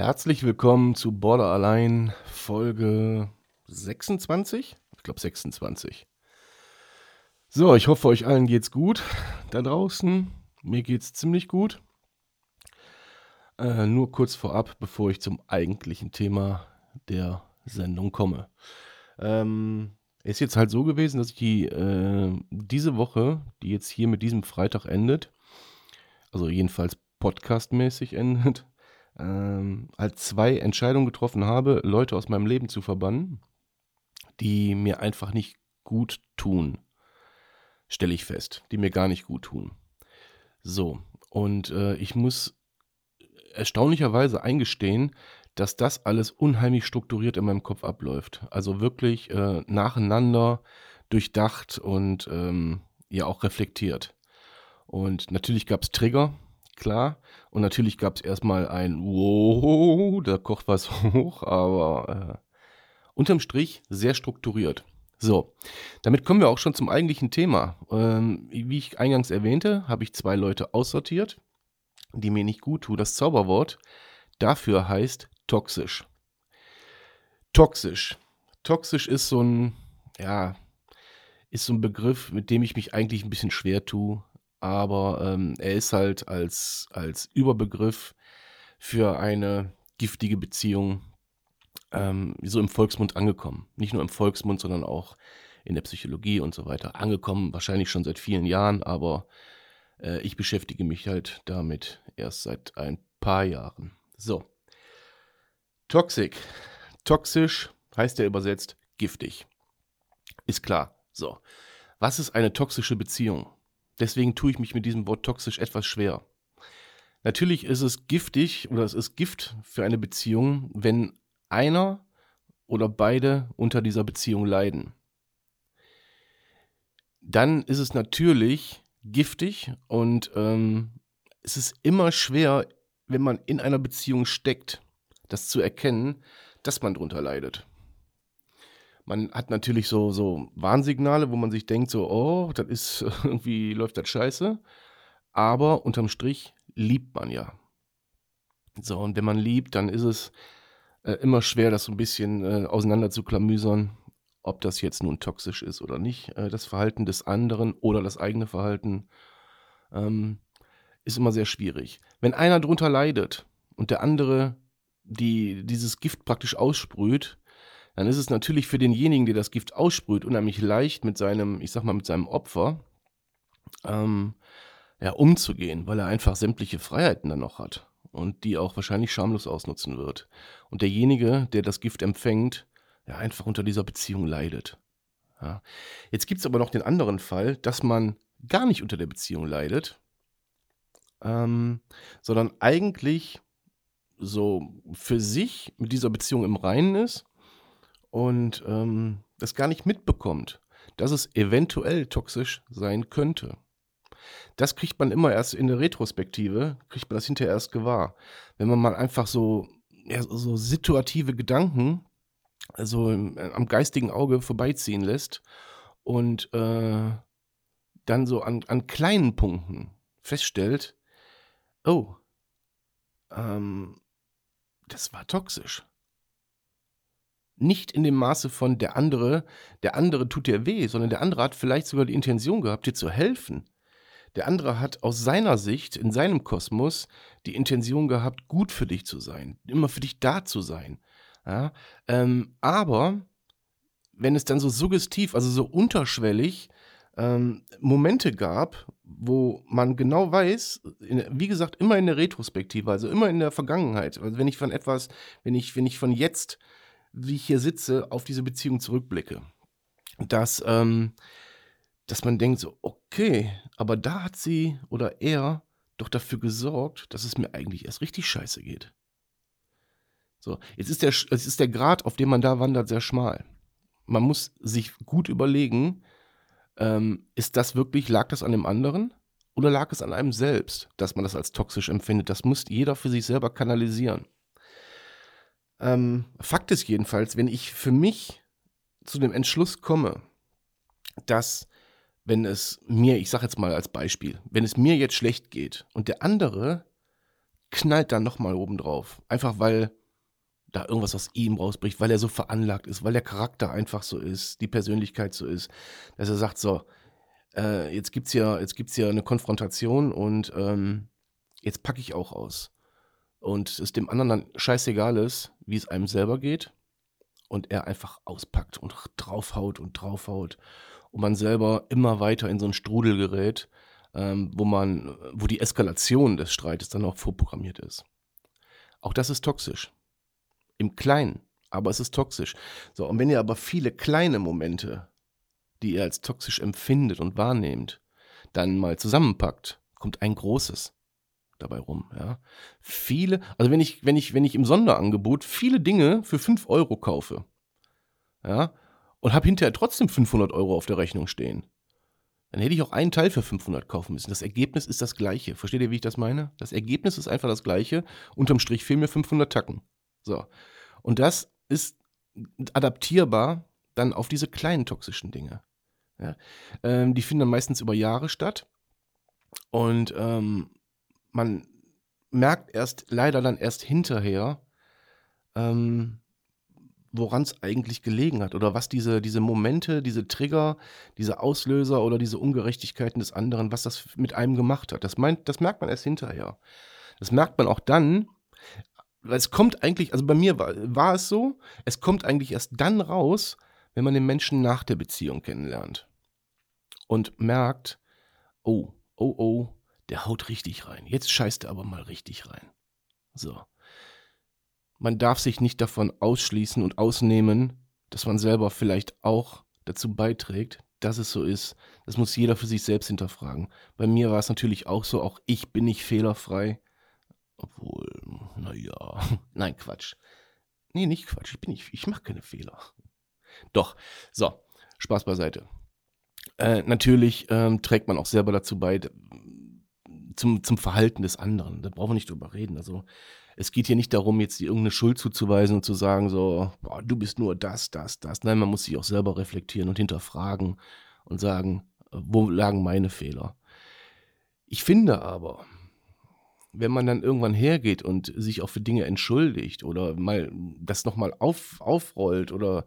Herzlich willkommen zu Border allein Folge 26? Ich glaube 26. So, ich hoffe, euch allen geht's gut da draußen. Mir geht's ziemlich gut. Äh, nur kurz vorab, bevor ich zum eigentlichen Thema der Sendung komme. Ähm, ist jetzt halt so gewesen, dass ich die, äh, diese Woche, die jetzt hier mit diesem Freitag endet, also jedenfalls podcastmäßig endet, ähm, halt zwei Entscheidungen getroffen habe, Leute aus meinem Leben zu verbannen, die mir einfach nicht gut tun. Stelle ich fest, die mir gar nicht gut tun. So, und äh, ich muss erstaunlicherweise eingestehen, dass das alles unheimlich strukturiert in meinem Kopf abläuft. Also wirklich äh, nacheinander, durchdacht und ähm, ja auch reflektiert. Und natürlich gab es Trigger, klar. Und natürlich gab es erstmal ein Wow, da kocht was hoch, aber äh, unterm Strich sehr strukturiert. So, damit kommen wir auch schon zum eigentlichen Thema. Ähm, wie ich eingangs erwähnte, habe ich zwei Leute aussortiert, die mir nicht gut tun. Das Zauberwort dafür heißt toxisch. Toxisch. Toxisch ist so ein, ja, ist so ein Begriff, mit dem ich mich eigentlich ein bisschen schwer tue aber ähm, er ist halt als, als Überbegriff für eine giftige Beziehung ähm, so im Volksmund angekommen. Nicht nur im Volksmund, sondern auch in der Psychologie und so weiter. Angekommen, wahrscheinlich schon seit vielen Jahren, aber äh, ich beschäftige mich halt damit erst seit ein paar Jahren. So. Toxic. Toxisch heißt ja übersetzt giftig. Ist klar. So. Was ist eine toxische Beziehung? Deswegen tue ich mich mit diesem Wort toxisch etwas schwer. Natürlich ist es giftig oder es ist Gift für eine Beziehung, wenn einer oder beide unter dieser Beziehung leiden. Dann ist es natürlich giftig und ähm, es ist immer schwer, wenn man in einer Beziehung steckt, das zu erkennen, dass man darunter leidet. Man hat natürlich so, so Warnsignale, wo man sich denkt, so, oh, das ist irgendwie, läuft das scheiße. Aber unterm Strich liebt man ja. So, und wenn man liebt, dann ist es äh, immer schwer, das so ein bisschen äh, auseinander zu klamüsern, ob das jetzt nun toxisch ist oder nicht. Äh, das Verhalten des anderen oder das eigene Verhalten ähm, ist immer sehr schwierig. Wenn einer drunter leidet und der andere die, dieses Gift praktisch aussprüht, dann ist es natürlich für denjenigen, der das Gift aussprüht, unheimlich leicht mit seinem, ich sag mal, mit seinem Opfer ähm, ja, umzugehen, weil er einfach sämtliche Freiheiten dann noch hat und die auch wahrscheinlich schamlos ausnutzen wird. Und derjenige, der das Gift empfängt, ja, einfach unter dieser Beziehung leidet. Ja. Jetzt gibt es aber noch den anderen Fall, dass man gar nicht unter der Beziehung leidet, ähm, sondern eigentlich so für sich mit dieser Beziehung im Reinen ist und ähm, das gar nicht mitbekommt, dass es eventuell toxisch sein könnte. Das kriegt man immer erst in der Retrospektive, kriegt man das hinterher erst gewahr. Wenn man mal einfach so, ja, so situative Gedanken also am geistigen Auge vorbeiziehen lässt und äh, dann so an, an kleinen Punkten feststellt, oh, ähm, das war toxisch nicht in dem Maße von der andere, der andere tut dir weh, sondern der andere hat vielleicht sogar die Intention gehabt, dir zu helfen. Der andere hat aus seiner Sicht, in seinem Kosmos, die Intention gehabt, gut für dich zu sein, immer für dich da zu sein. Ja, ähm, aber wenn es dann so suggestiv, also so unterschwellig ähm, Momente gab, wo man genau weiß, in, wie gesagt, immer in der Retrospektive, also immer in der Vergangenheit, also wenn ich von etwas, wenn ich, wenn ich von jetzt wie ich hier sitze, auf diese Beziehung zurückblicke. Dass, ähm, dass man denkt so, okay, aber da hat sie oder er doch dafür gesorgt, dass es mir eigentlich erst richtig scheiße geht. So, jetzt ist der, jetzt ist der Grad, auf dem man da wandert, sehr schmal. Man muss sich gut überlegen, ähm, ist das wirklich, lag das an dem anderen? Oder lag es an einem selbst, dass man das als toxisch empfindet? Das muss jeder für sich selber kanalisieren. Ähm, Fakt ist jedenfalls, wenn ich für mich zu dem Entschluss komme, dass wenn es mir, ich sage jetzt mal als Beispiel, wenn es mir jetzt schlecht geht und der andere knallt dann nochmal oben drauf, einfach weil da irgendwas aus ihm rausbricht, weil er so veranlagt ist, weil der Charakter einfach so ist, die Persönlichkeit so ist, dass er sagt so, äh, jetzt gibt's ja, jetzt gibt's ja eine Konfrontation und ähm, jetzt packe ich auch aus. Und es dem anderen dann scheißegal ist, wie es einem selber geht und er einfach auspackt und draufhaut und draufhaut und man selber immer weiter in so einen Strudel gerät, ähm, wo man, wo die Eskalation des Streites dann auch vorprogrammiert ist. Auch das ist toxisch. Im Kleinen, aber es ist toxisch. So, und wenn ihr aber viele kleine Momente, die ihr als toxisch empfindet und wahrnehmt, dann mal zusammenpackt, kommt ein großes dabei rum, ja. Viele, also wenn ich, wenn ich, wenn ich im Sonderangebot viele Dinge für 5 Euro kaufe, ja, und habe hinterher trotzdem 500 Euro auf der Rechnung stehen, dann hätte ich auch einen Teil für 500 kaufen müssen. Das Ergebnis ist das gleiche. Versteht ihr, wie ich das meine? Das Ergebnis ist einfach das gleiche. Unterm Strich fehlen mir 500 Tacken. So. Und das ist adaptierbar dann auf diese kleinen toxischen Dinge. Ja? Ähm, die finden dann meistens über Jahre statt. Und ähm, man merkt erst, leider dann erst hinterher, ähm, woran es eigentlich gelegen hat oder was diese, diese Momente, diese Trigger, diese Auslöser oder diese Ungerechtigkeiten des anderen, was das mit einem gemacht hat. Das, meint, das merkt man erst hinterher. Das merkt man auch dann, weil es kommt eigentlich, also bei mir war, war es so, es kommt eigentlich erst dann raus, wenn man den Menschen nach der Beziehung kennenlernt und merkt, oh, oh, oh, der haut richtig rein. Jetzt scheißt er aber mal richtig rein. So man darf sich nicht davon ausschließen und ausnehmen, dass man selber vielleicht auch dazu beiträgt, dass es so ist. Das muss jeder für sich selbst hinterfragen. Bei mir war es natürlich auch so, auch ich bin nicht fehlerfrei. Obwohl, naja, nein, Quatsch. Nee, nicht Quatsch, ich bin nicht, ich mache keine Fehler. Doch, so, Spaß beiseite. Äh, natürlich ähm, trägt man auch selber dazu bei, zum, zum Verhalten des anderen. Da brauchen wir nicht drüber reden. Also es geht hier nicht darum, jetzt irgendeine Schuld zuzuweisen und zu sagen, so, boah, du bist nur das, das, das. Nein, man muss sich auch selber reflektieren und hinterfragen und sagen, wo lagen meine Fehler. Ich finde aber, wenn man dann irgendwann hergeht und sich auch für Dinge entschuldigt oder mal das nochmal auf, aufrollt oder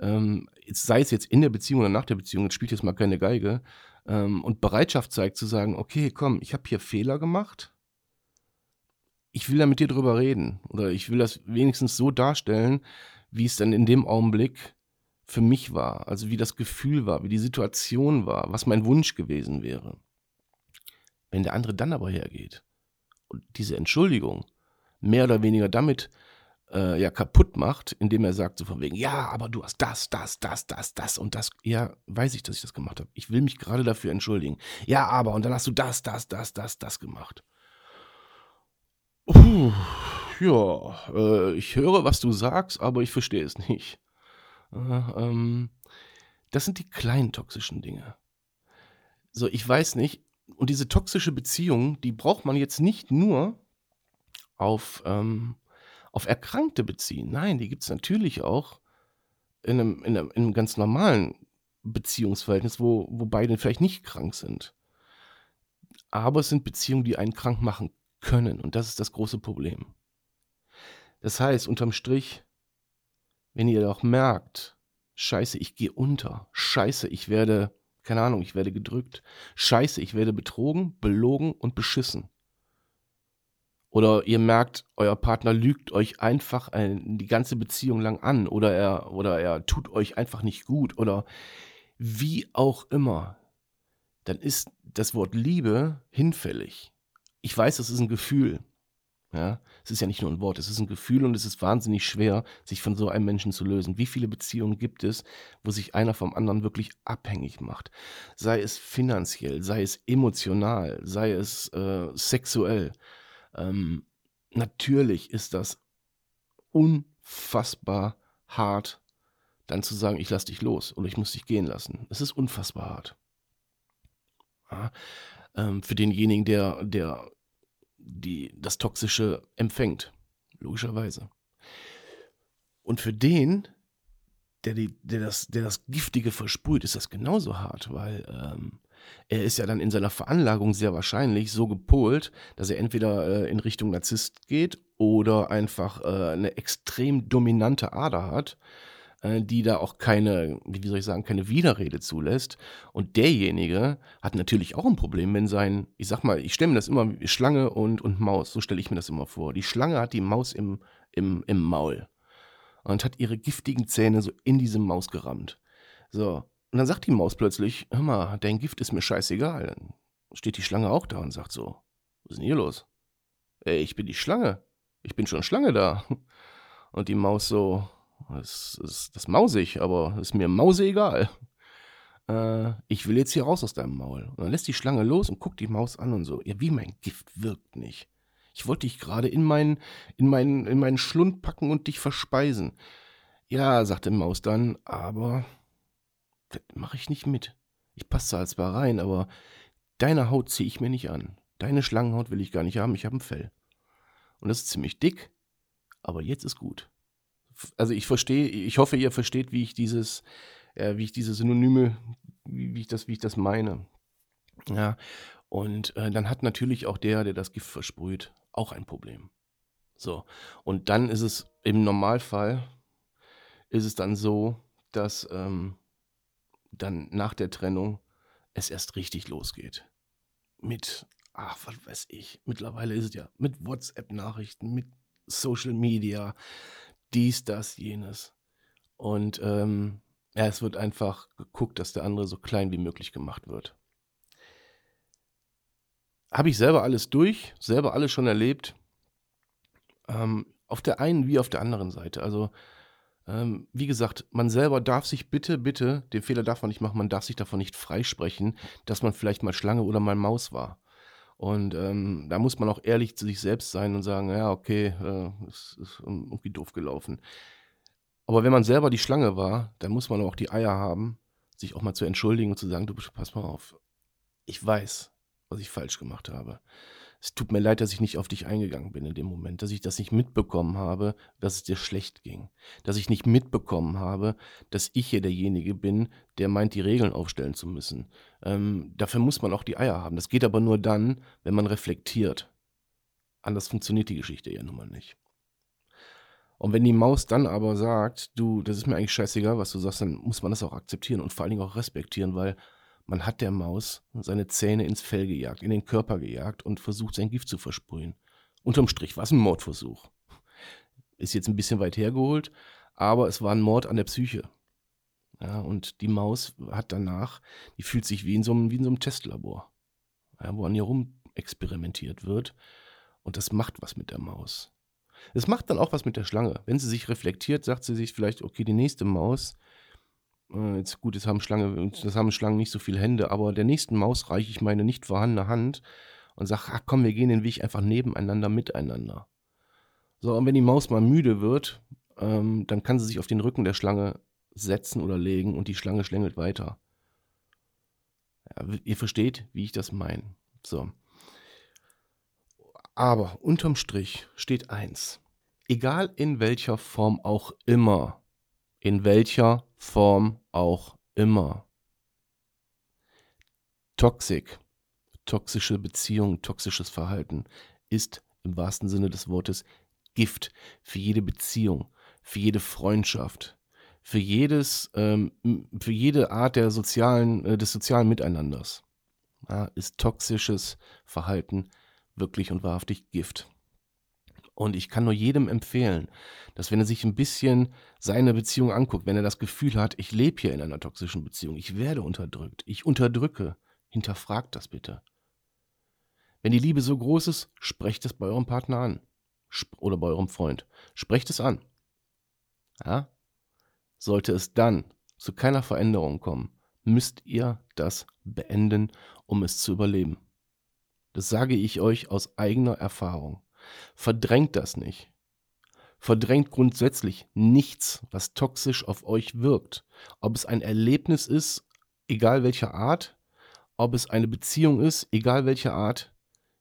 ähm, sei es jetzt in der Beziehung oder nach der Beziehung, jetzt spielt jetzt mal keine Geige, ähm, und Bereitschaft zeigt zu sagen, okay, komm, ich habe hier Fehler gemacht, ich will da mit dir drüber reden. Oder ich will das wenigstens so darstellen, wie es dann in dem Augenblick für mich war, also wie das Gefühl war, wie die Situation war, was mein Wunsch gewesen wäre. Wenn der andere dann aber hergeht und diese Entschuldigung mehr oder weniger damit äh, ja kaputt macht, indem er sagt so von wegen, ja, aber du hast das, das, das, das, das und das. Ja, weiß ich, dass ich das gemacht habe. Ich will mich gerade dafür entschuldigen. Ja, aber und dann hast du das, das, das, das, das gemacht. Puh, ja, äh, ich höre, was du sagst, aber ich verstehe es nicht. Äh, ähm, das sind die kleinen toxischen Dinge. So, ich weiß nicht. Und diese toxische Beziehung, die braucht man jetzt nicht nur auf, ähm, auf Erkrankte beziehen. Nein, die gibt es natürlich auch in einem, in, einem, in einem ganz normalen Beziehungsverhältnis, wo, wo beide vielleicht nicht krank sind. Aber es sind Beziehungen, die einen krank machen können. Und das ist das große Problem. Das heißt, unterm Strich, wenn ihr doch merkt, scheiße, ich gehe unter, scheiße, ich werde, keine Ahnung, ich werde gedrückt, scheiße, ich werde betrogen, belogen und beschissen. Oder ihr merkt, euer Partner lügt euch einfach die ganze Beziehung lang an oder er, oder er tut euch einfach nicht gut oder wie auch immer, dann ist das Wort Liebe hinfällig ich weiß, es ist ein Gefühl. Ja, es ist ja nicht nur ein Wort, es ist ein Gefühl und es ist wahnsinnig schwer, sich von so einem Menschen zu lösen. Wie viele Beziehungen gibt es, wo sich einer vom anderen wirklich abhängig macht? Sei es finanziell, sei es emotional, sei es äh, sexuell. Ähm, natürlich ist das unfassbar hart, dann zu sagen, ich lass dich los oder ich muss dich gehen lassen. Es ist unfassbar hart. Ja, ähm, für denjenigen, der, der die, das Toxische empfängt, logischerweise. Und für den, der, die, der, das, der das Giftige versprüht, ist das genauso hart, weil ähm, er ist ja dann in seiner Veranlagung sehr wahrscheinlich so gepolt, dass er entweder äh, in Richtung Narzisst geht oder einfach äh, eine extrem dominante Ader hat, äh, die da auch keine, wie soll ich sagen, keine Widerrede zulässt. Und derjenige hat natürlich auch ein Problem, wenn sein, ich sag mal, ich stelle mir das immer wie Schlange und, und Maus, so stelle ich mir das immer vor. Die Schlange hat die Maus im, im, im Maul und hat ihre giftigen Zähne so in diese Maus gerammt. So, und dann sagt die Maus plötzlich, hör mal, dein Gift ist mir scheißegal. Dann steht die Schlange auch da und sagt so, was ist denn hier los? Ey, ich bin die Schlange. Ich bin schon Schlange da. Und die Maus so, das ist das mausig, aber ist mir Mause egal. Äh, ich will jetzt hier raus aus deinem Maul. Und dann lässt die Schlange los und guckt die Maus an und so, ja, wie mein Gift wirkt nicht. Ich wollte dich gerade in meinen, in, meinen, in meinen Schlund packen und dich verspeisen. Ja, sagte Maus dann, aber mache ich nicht mit. Ich passe zwar rein, aber deine Haut ziehe ich mir nicht an. Deine Schlangenhaut will ich gar nicht haben, ich habe ein Fell. Und das ist ziemlich dick, aber jetzt ist gut. Also ich verstehe, ich hoffe, ihr versteht, wie ich dieses, äh, wie ich diese Synonyme, wie, wie, ich das, wie ich das meine. Ja, und äh, dann hat natürlich auch der, der das Gift versprüht, auch ein Problem. So, und dann ist es im Normalfall, ist es dann so, dass ähm, dann nach der Trennung es erst richtig losgeht. Mit, ach, was weiß ich, mittlerweile ist es ja mit WhatsApp-Nachrichten, mit Social Media, dies, das, jenes. Und ähm, ja, es wird einfach geguckt, dass der andere so klein wie möglich gemacht wird. Habe ich selber alles durch, selber alles schon erlebt. Ähm, auf der einen wie auf der anderen Seite. Also ähm, wie gesagt, man selber darf sich bitte, bitte, den Fehler darf man nicht machen, man darf sich davon nicht freisprechen, dass man vielleicht mal Schlange oder mal Maus war. Und ähm, da muss man auch ehrlich zu sich selbst sein und sagen, ja, okay, äh, es ist irgendwie doof gelaufen. Aber wenn man selber die Schlange war, dann muss man auch die Eier haben, sich auch mal zu entschuldigen und zu sagen, du pass mal auf, ich weiß, was ich falsch gemacht habe es tut mir leid, dass ich nicht auf dich eingegangen bin in dem Moment, dass ich das nicht mitbekommen habe, dass es dir schlecht ging, dass ich nicht mitbekommen habe, dass ich hier derjenige bin, der meint, die Regeln aufstellen zu müssen. Ähm, dafür muss man auch die Eier haben. Das geht aber nur dann, wenn man reflektiert. Anders funktioniert die Geschichte ja nun mal nicht. Und wenn die Maus dann aber sagt, du, das ist mir eigentlich scheißegal, was du sagst, dann muss man das auch akzeptieren und vor allen Dingen auch respektieren, weil man hat der Maus seine Zähne ins Fell gejagt, in den Körper gejagt und versucht, sein Gift zu versprühen. Unterm Strich war es ein Mordversuch. Ist jetzt ein bisschen weit hergeholt, aber es war ein Mord an der Psyche. Ja, und die Maus hat danach, die fühlt sich wie in so einem, wie in so einem Testlabor, ja, wo an ihr rum experimentiert wird. Und das macht was mit der Maus. Es macht dann auch was mit der Schlange. Wenn sie sich reflektiert, sagt sie sich vielleicht, okay, die nächste Maus, äh, jetzt gut, jetzt haben, Schlange, das haben Schlangen nicht so viele Hände, aber der nächsten Maus reiche ich meine nicht vorhandene Hand und sage, ach komm, wir gehen den Weg einfach nebeneinander, miteinander. So, und wenn die Maus mal müde wird, ähm, dann kann sie sich auf den Rücken der Schlange setzen oder legen und die Schlange schlängelt weiter. Ja, ihr versteht, wie ich das meine. So. Aber unterm Strich steht eins. Egal in welcher Form auch immer, in welcher Form auch immer. Toxik, toxische Beziehung, toxisches Verhalten ist im wahrsten Sinne des Wortes Gift für jede Beziehung, für jede Freundschaft, für jedes, ähm, für jede Art der sozialen, äh, des sozialen Miteinanders. Ja, ist toxisches Verhalten wirklich und wahrhaftig Gift. Und ich kann nur jedem empfehlen, dass wenn er sich ein bisschen seine Beziehung anguckt, wenn er das Gefühl hat, ich lebe hier in einer toxischen Beziehung, ich werde unterdrückt, ich unterdrücke, hinterfragt das bitte. Wenn die Liebe so groß ist, sprecht es bei eurem Partner an. Oder bei eurem Freund. Sprecht es an. Ja? Sollte es dann zu keiner Veränderung kommen, müsst ihr das beenden, um es zu überleben. Das sage ich euch aus eigener Erfahrung. Verdrängt das nicht. Verdrängt grundsätzlich nichts, was toxisch auf euch wirkt. Ob es ein Erlebnis ist, egal welcher Art, ob es eine Beziehung ist, egal welcher Art,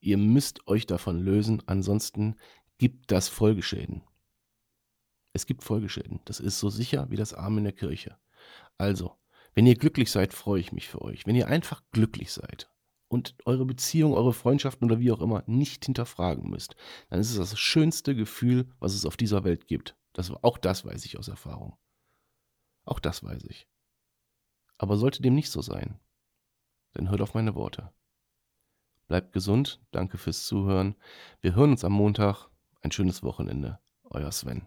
ihr müsst euch davon lösen, ansonsten gibt das Folgeschäden. Es gibt Folgeschäden. Das ist so sicher wie das Arm in der Kirche. Also, wenn ihr glücklich seid, freue ich mich für euch. Wenn ihr einfach glücklich seid und eure Beziehung, eure Freundschaften oder wie auch immer nicht hinterfragen müsst, dann ist es das schönste Gefühl, was es auf dieser Welt gibt. Das, auch das weiß ich aus Erfahrung. Auch das weiß ich. Aber sollte dem nicht so sein, dann hört auf meine Worte. Bleibt gesund, danke fürs Zuhören. Wir hören uns am Montag. Ein schönes Wochenende. Euer Sven.